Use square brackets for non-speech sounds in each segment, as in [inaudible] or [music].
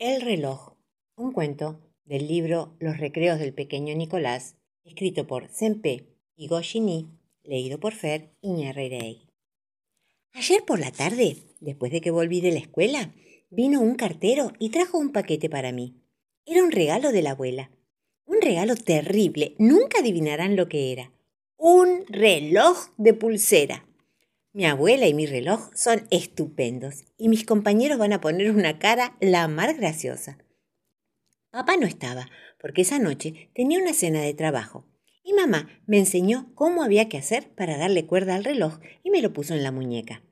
El reloj, un cuento del libro Los recreos del pequeño Nicolás, escrito por Sempe y Goshini, leído por Fer Iñarreirei. Ayer por la tarde, después de que volví de la escuela, vino un cartero y trajo un paquete para mí. Era un regalo de la abuela. Un regalo terrible, nunca adivinarán lo que era. Un reloj de pulsera. Mi abuela y mi reloj son estupendos y mis compañeros van a poner una cara la más graciosa. Papá no estaba, porque esa noche tenía una cena de trabajo, y mamá me enseñó cómo había que hacer para darle cuerda al reloj y me lo puso en la muñeca.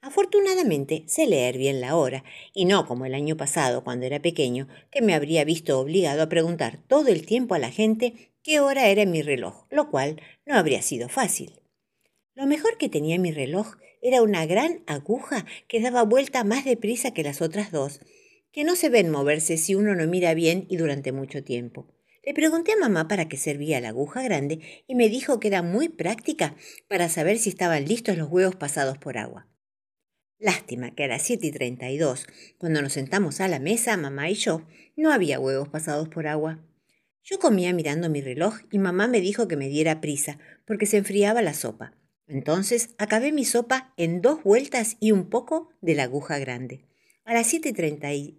Afortunadamente sé leer bien la hora, y no como el año pasado, cuando era pequeño, que me habría visto obligado a preguntar todo el tiempo a la gente qué hora era mi reloj, lo cual no habría sido fácil. Lo mejor que tenía mi reloj era una gran aguja que daba vuelta más deprisa que las otras dos, que no se ven moverse si uno no mira bien y durante mucho tiempo. Le pregunté a mamá para qué servía la aguja grande y me dijo que era muy práctica para saber si estaban listos los huevos pasados por agua. Lástima que a las siete y treinta y dos, cuando nos sentamos a la mesa, mamá y yo, no había huevos pasados por agua. Yo comía mirando mi reloj y mamá me dijo que me diera prisa, porque se enfriaba la sopa. Entonces acabé mi sopa en dos vueltas y un poco de la aguja grande. A las siete treinta y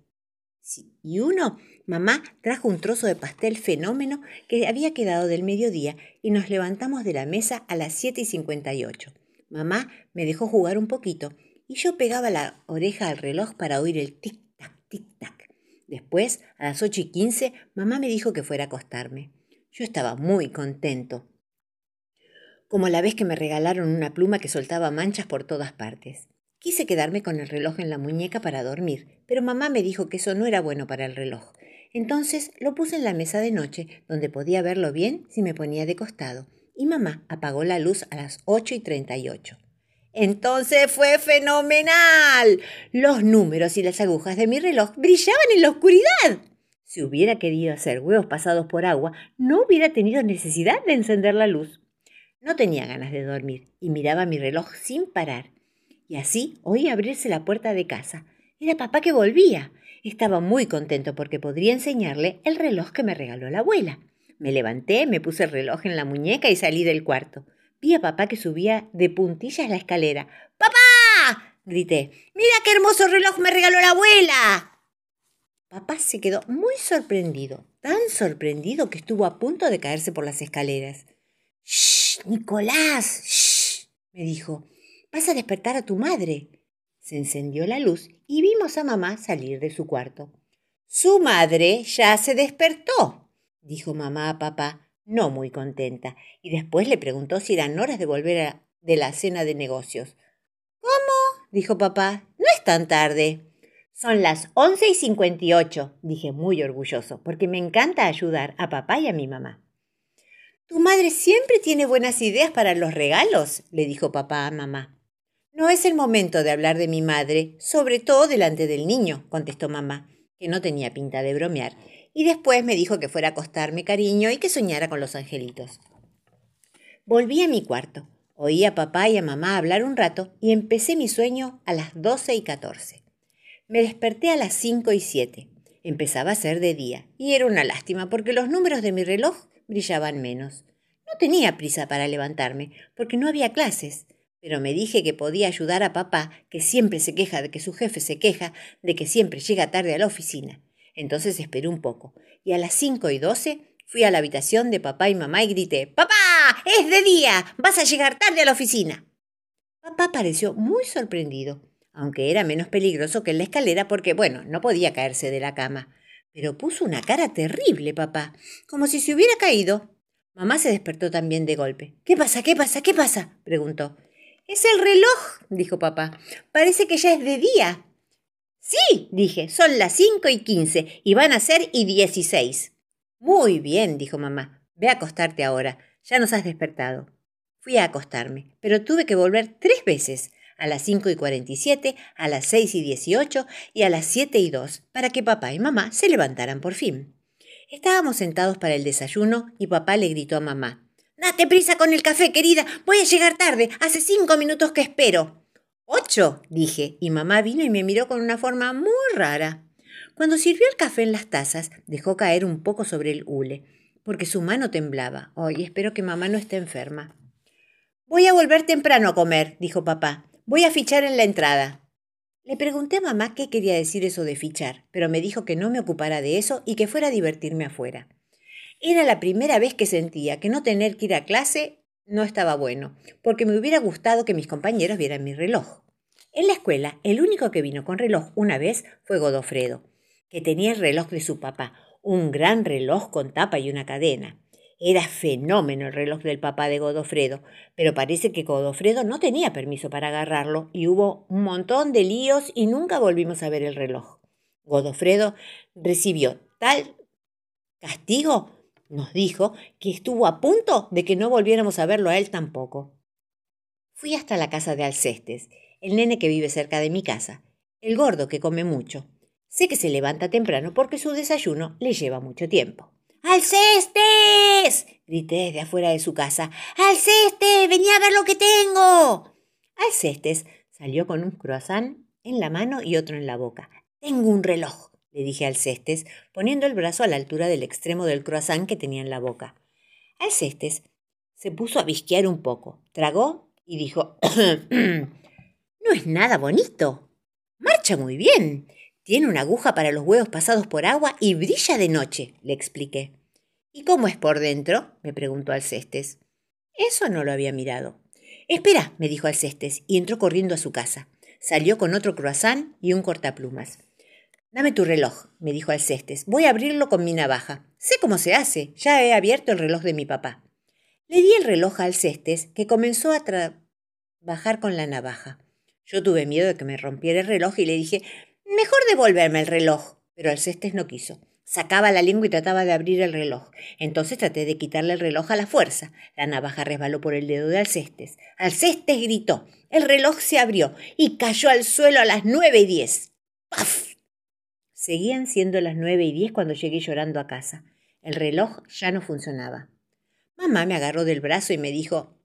uno, mamá trajo un trozo de pastel fenómeno que había quedado del mediodía y nos levantamos de la mesa a las siete y cincuenta y ocho. Mamá me dejó jugar un poquito y yo pegaba la oreja al reloj para oír el tic-tac, tic-tac. Después, a las ocho y quince, mamá me dijo que fuera a acostarme. Yo estaba muy contento como la vez que me regalaron una pluma que soltaba manchas por todas partes. Quise quedarme con el reloj en la muñeca para dormir, pero mamá me dijo que eso no era bueno para el reloj. Entonces lo puse en la mesa de noche, donde podía verlo bien si me ponía de costado, y mamá apagó la luz a las ocho y treinta y ocho. Entonces fue fenomenal. Los números y las agujas de mi reloj brillaban en la oscuridad. Si hubiera querido hacer huevos pasados por agua, no hubiera tenido necesidad de encender la luz. No tenía ganas de dormir y miraba mi reloj sin parar. Y así oí abrirse la puerta de casa. Era papá que volvía. Estaba muy contento porque podría enseñarle el reloj que me regaló la abuela. Me levanté, me puse el reloj en la muñeca y salí del cuarto. Vi a papá que subía de puntillas la escalera. ¡Papá! grité. ¡Mira qué hermoso reloj me regaló la abuela! Papá se quedó muy sorprendido, tan sorprendido que estuvo a punto de caerse por las escaleras. Nicolás, shh, me dijo, vas a despertar a tu madre. Se encendió la luz y vimos a mamá salir de su cuarto. Su madre ya se despertó, dijo mamá a papá, no muy contenta, y después le preguntó si eran horas de volver de la cena de negocios. ¿Cómo? dijo papá, no es tan tarde. Son las once y cincuenta y ocho, dije muy orgulloso, porque me encanta ayudar a papá y a mi mamá. Tu madre siempre tiene buenas ideas para los regalos, le dijo papá a mamá. No es el momento de hablar de mi madre, sobre todo delante del niño, contestó mamá, que no tenía pinta de bromear, y después me dijo que fuera a acostarme cariño y que soñara con los angelitos. Volví a mi cuarto, oí a papá y a mamá hablar un rato y empecé mi sueño a las doce y catorce. Me desperté a las cinco y siete. Empezaba a ser de día, y era una lástima porque los números de mi reloj brillaban menos. No tenía prisa para levantarme, porque no había clases, pero me dije que podía ayudar a papá, que siempre se queja de que su jefe se queja de que siempre llega tarde a la oficina. Entonces esperé un poco, y a las cinco y doce fui a la habitación de papá y mamá y grité ¡Papá! ¡Es de día! ¡Vas a llegar tarde a la oficina! Papá pareció muy sorprendido, aunque era menos peligroso que en la escalera porque, bueno, no podía caerse de la cama. Pero puso una cara terrible, papá, como si se hubiera caído. Mamá se despertó también de golpe. ¿Qué pasa? ¿Qué pasa? ¿Qué pasa? preguntó. Es el reloj, dijo papá. Parece que ya es de día. Sí, dije, son las cinco y quince y van a ser y dieciséis. Muy bien, dijo mamá. Ve a acostarte ahora. Ya nos has despertado. Fui a acostarme, pero tuve que volver tres veces a las cinco y cuarenta y siete, a las seis y dieciocho y a las siete y dos, para que papá y mamá se levantaran por fin. Estábamos sentados para el desayuno y papá le gritó a mamá. Date prisa con el café, querida. Voy a llegar tarde. Hace cinco minutos que espero. Ocho, dije, y mamá vino y me miró con una forma muy rara. Cuando sirvió el café en las tazas, dejó caer un poco sobre el hule, porque su mano temblaba. Ay, espero que mamá no esté enferma. Voy a volver temprano a comer, dijo papá. Voy a fichar en la entrada. Le pregunté a mamá qué quería decir eso de fichar, pero me dijo que no me ocupara de eso y que fuera a divertirme afuera. Era la primera vez que sentía que no tener que ir a clase no estaba bueno, porque me hubiera gustado que mis compañeros vieran mi reloj. En la escuela, el único que vino con reloj una vez fue Godofredo, que tenía el reloj de su papá, un gran reloj con tapa y una cadena. Era fenómeno el reloj del papá de Godofredo, pero parece que Godofredo no tenía permiso para agarrarlo y hubo un montón de líos y nunca volvimos a ver el reloj. Godofredo recibió tal castigo, nos dijo, que estuvo a punto de que no volviéramos a verlo a él tampoco. Fui hasta la casa de Alcestes, el nene que vive cerca de mi casa, el gordo que come mucho. Sé que se levanta temprano porque su desayuno le lleva mucho tiempo. ¡Alcestes! grité desde afuera de su casa. ¡Alcestes! ¡Vení a ver lo que tengo! Alcestes salió con un croissant en la mano y otro en la boca. Tengo un reloj, le dije a Alcestes, poniendo el brazo a la altura del extremo del croissant que tenía en la boca. Alcestes se puso a visquear un poco, tragó y dijo [coughs] No es nada bonito. Marcha muy bien. Tiene una aguja para los huevos pasados por agua y brilla de noche, le expliqué. ¿Y cómo es por dentro? me preguntó Alcestes. Eso no lo había mirado. Espera, me dijo Alcestes, y entró corriendo a su casa. Salió con otro croissant y un cortaplumas. Dame tu reloj, me dijo Alcestes. Voy a abrirlo con mi navaja. Sé cómo se hace. Ya he abierto el reloj de mi papá. Le di el reloj a Alcestes, que comenzó a trabajar con la navaja. Yo tuve miedo de que me rompiera el reloj y le dije Mejor devolverme el reloj. Pero Alcestes no quiso. Sacaba la lengua y trataba de abrir el reloj. Entonces traté de quitarle el reloj a la fuerza. La navaja resbaló por el dedo de Alcestes. Alcestes gritó. El reloj se abrió y cayó al suelo a las nueve y diez. ¡Paf! Seguían siendo las nueve y diez cuando llegué llorando a casa. El reloj ya no funcionaba. Mamá me agarró del brazo y me dijo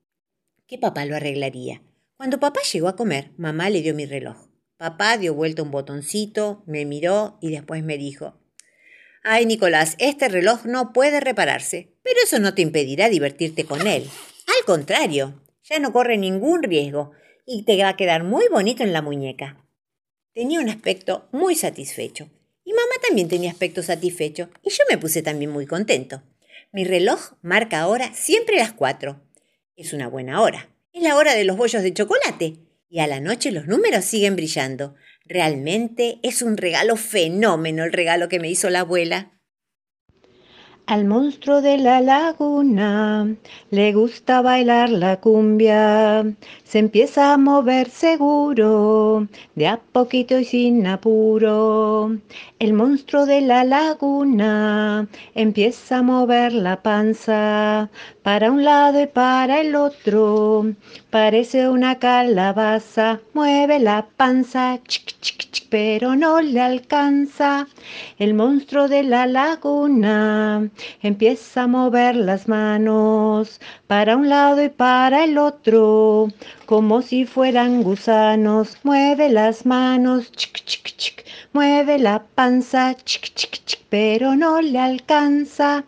que papá lo arreglaría. Cuando papá llegó a comer, mamá le dio mi reloj. Papá dio vuelta un botoncito, me miró y después me dijo, Ay, Nicolás, este reloj no puede repararse, pero eso no te impedirá divertirte con él. Al contrario, ya no corre ningún riesgo y te va a quedar muy bonito en la muñeca. Tenía un aspecto muy satisfecho. Y mamá también tenía aspecto satisfecho y yo me puse también muy contento. Mi reloj marca ahora siempre las cuatro. Es una buena hora. Es la hora de los bollos de chocolate y a la noche los números siguen brillando. Realmente es un regalo fenómeno el regalo que me hizo la abuela. Al monstruo de la laguna le gusta bailar la cumbia, se empieza a mover seguro, de a poquito y sin apuro. El monstruo de la laguna empieza a mover la panza para un lado y para el otro, parece una calabaza, mueve la panza, chic, chic, chic, pero no le alcanza. El monstruo de la laguna empieza a mover las manos para un lado y para el otro, como si fueran gusanos. Mueve las manos, chic, chic, chic, mueve la panza, chic, chic, chic, pero no le alcanza.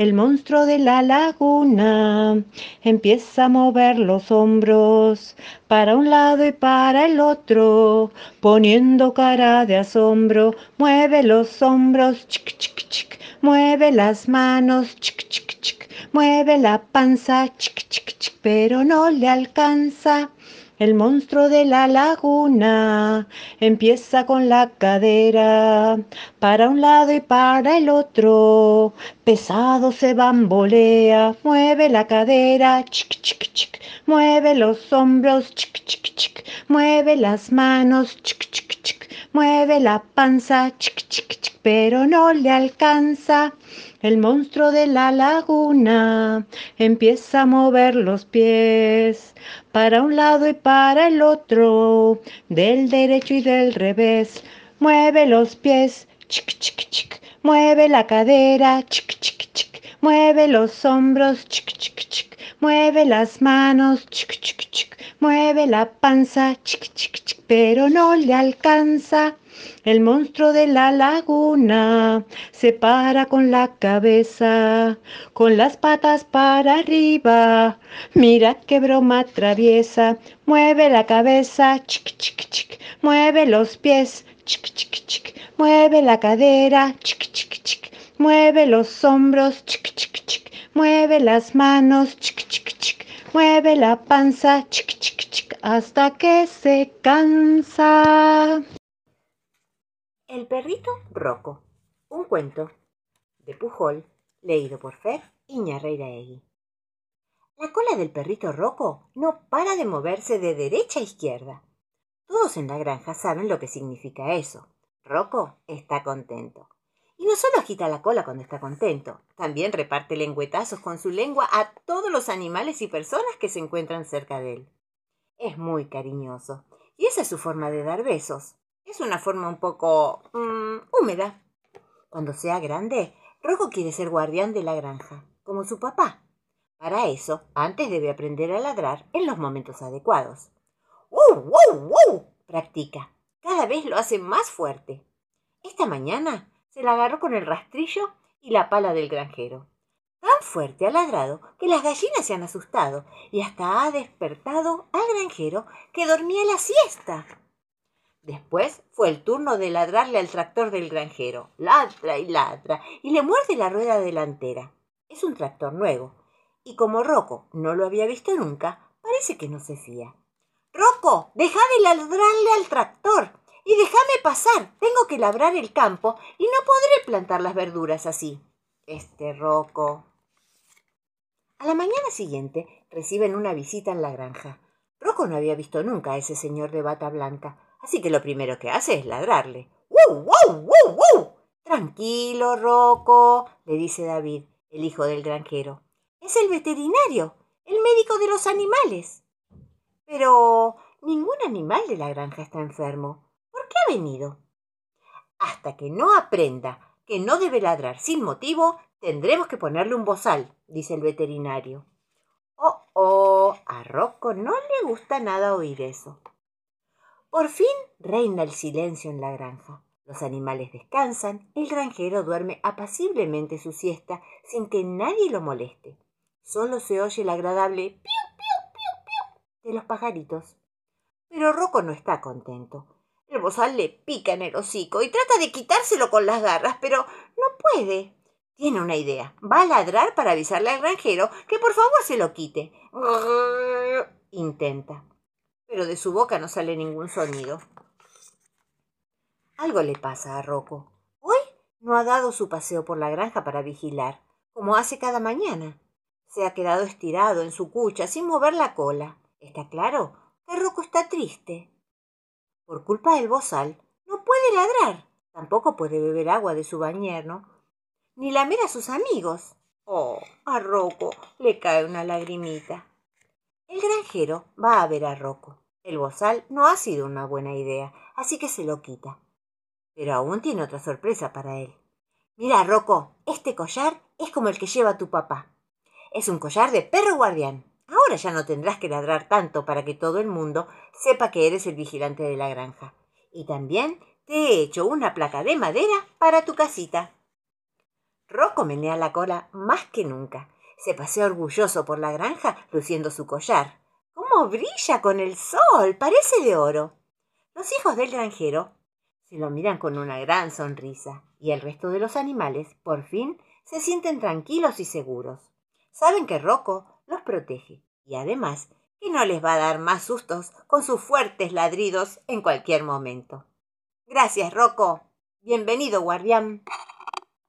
El monstruo de la laguna empieza a mover los hombros para un lado y para el otro, poniendo cara de asombro. Mueve los hombros, chic, chic, chic, mueve las manos, chic, chic, chic, mueve la panza, chic, chic, chic, pero no le alcanza. El monstruo de la laguna empieza con la cadera para un lado y para el otro. Pesado se bambolea, mueve la cadera, chic, chic, chic, mueve los hombros, chic, chic, chic, mueve las manos, chic, chic, mueve la panza, chic, chic, chic, pero no le alcanza. El monstruo de la laguna empieza a mover los pies para un lado y para el otro, del derecho y del revés. Mueve los pies, chic, chic, chic. Mueve la cadera, chic, chic, chic. Mueve los hombros, chic, chic, chic. Mueve las manos, chic, chic, chic. Mueve la panza, chic, chic. Pero no le alcanza. El monstruo de la laguna se para con la cabeza, con las patas para arriba. Mira qué broma traviesa. Mueve la cabeza, chic, chic, chic. Mueve los pies, chic, chic, chic. Mueve la cadera, chic, chic, chic. Mueve los hombros, chic, chic, chic. Mueve las manos, chic, chic, chic. Mueve la panza, chic, chic, hasta que se cansa. El perrito Rocco. Un cuento de Pujol, leído por Fer Iñarreiraegui. La cola del perrito Rocco no para de moverse de derecha a izquierda. Todos en la granja saben lo que significa eso. Rocco está contento. Y no solo agita la cola cuando está contento, también reparte lengüetazos con su lengua a todos los animales y personas que se encuentran cerca de él. Es muy cariñoso, y esa es su forma de dar besos. Es una forma un poco mm, húmeda. Cuando sea grande, Rojo quiere ser guardián de la granja, como su papá. Para eso, antes debe aprender a ladrar en los momentos adecuados. ¡Wow, wow, wow! Practica. Cada vez lo hace más fuerte. Esta mañana se la agarró con el rastrillo y la pala del granjero. Tan fuerte ha ladrado que las gallinas se han asustado y hasta ha despertado al granjero que dormía la siesta. Después fue el turno de ladrarle al tractor del granjero. Ladra y ladra y le muerde la rueda delantera. Es un tractor nuevo. Y como Rocco no lo había visto nunca, parece que no se fía. Rocco, deja de ladrarle al tractor y déjame pasar. Tengo que labrar el campo y no podré plantar las verduras así. Este Rocco. A la mañana siguiente reciben una visita en la granja. Rocco no había visto nunca a ese señor de bata blanca así que lo primero que hace es ladrarle. ¡Wow, wow, wow, wow! Tranquilo, Rocco, le dice David, el hijo del granjero. Es el veterinario, el médico de los animales. Pero ningún animal de la granja está enfermo. ¿Por qué ha venido? Hasta que no aprenda que no debe ladrar sin motivo, tendremos que ponerle un bozal, dice el veterinario. Oh, oh, a Rocco no le gusta nada oír eso. Por fin reina el silencio en la granja. Los animales descansan, el granjero duerme apaciblemente su siesta sin que nadie lo moleste. Solo se oye el agradable piu, piu, piu, piu de los pajaritos. Pero Rocco no está contento. El bozal le pica en el hocico y trata de quitárselo con las garras, pero no puede. Tiene una idea. Va a ladrar para avisarle al granjero que por favor se lo quite. Intenta pero de su boca no sale ningún sonido. Algo le pasa a Rocco. Hoy no ha dado su paseo por la granja para vigilar, como hace cada mañana. Se ha quedado estirado en su cucha sin mover la cola. Está claro que Rocco está triste. Por culpa del bozal, no puede ladrar. Tampoco puede beber agua de su bañerno, ni lamer a sus amigos. Oh, a Rocco le cae una lagrimita. El granjero va a ver a Rocco. El bozal no ha sido una buena idea, así que se lo quita. Pero aún tiene otra sorpresa para él. Mira, Rocco, este collar es como el que lleva tu papá. Es un collar de perro guardián. Ahora ya no tendrás que ladrar tanto para que todo el mundo sepa que eres el vigilante de la granja. Y también te he hecho una placa de madera para tu casita. Rocco menea la cola más que nunca. Se pasea orgulloso por la granja luciendo su collar. ¡Cómo brilla con el sol! Parece de oro. Los hijos del granjero se lo miran con una gran sonrisa y el resto de los animales, por fin, se sienten tranquilos y seguros. Saben que Rocco los protege y además que no les va a dar más sustos con sus fuertes ladridos en cualquier momento. Gracias, Rocco. Bienvenido, guardián.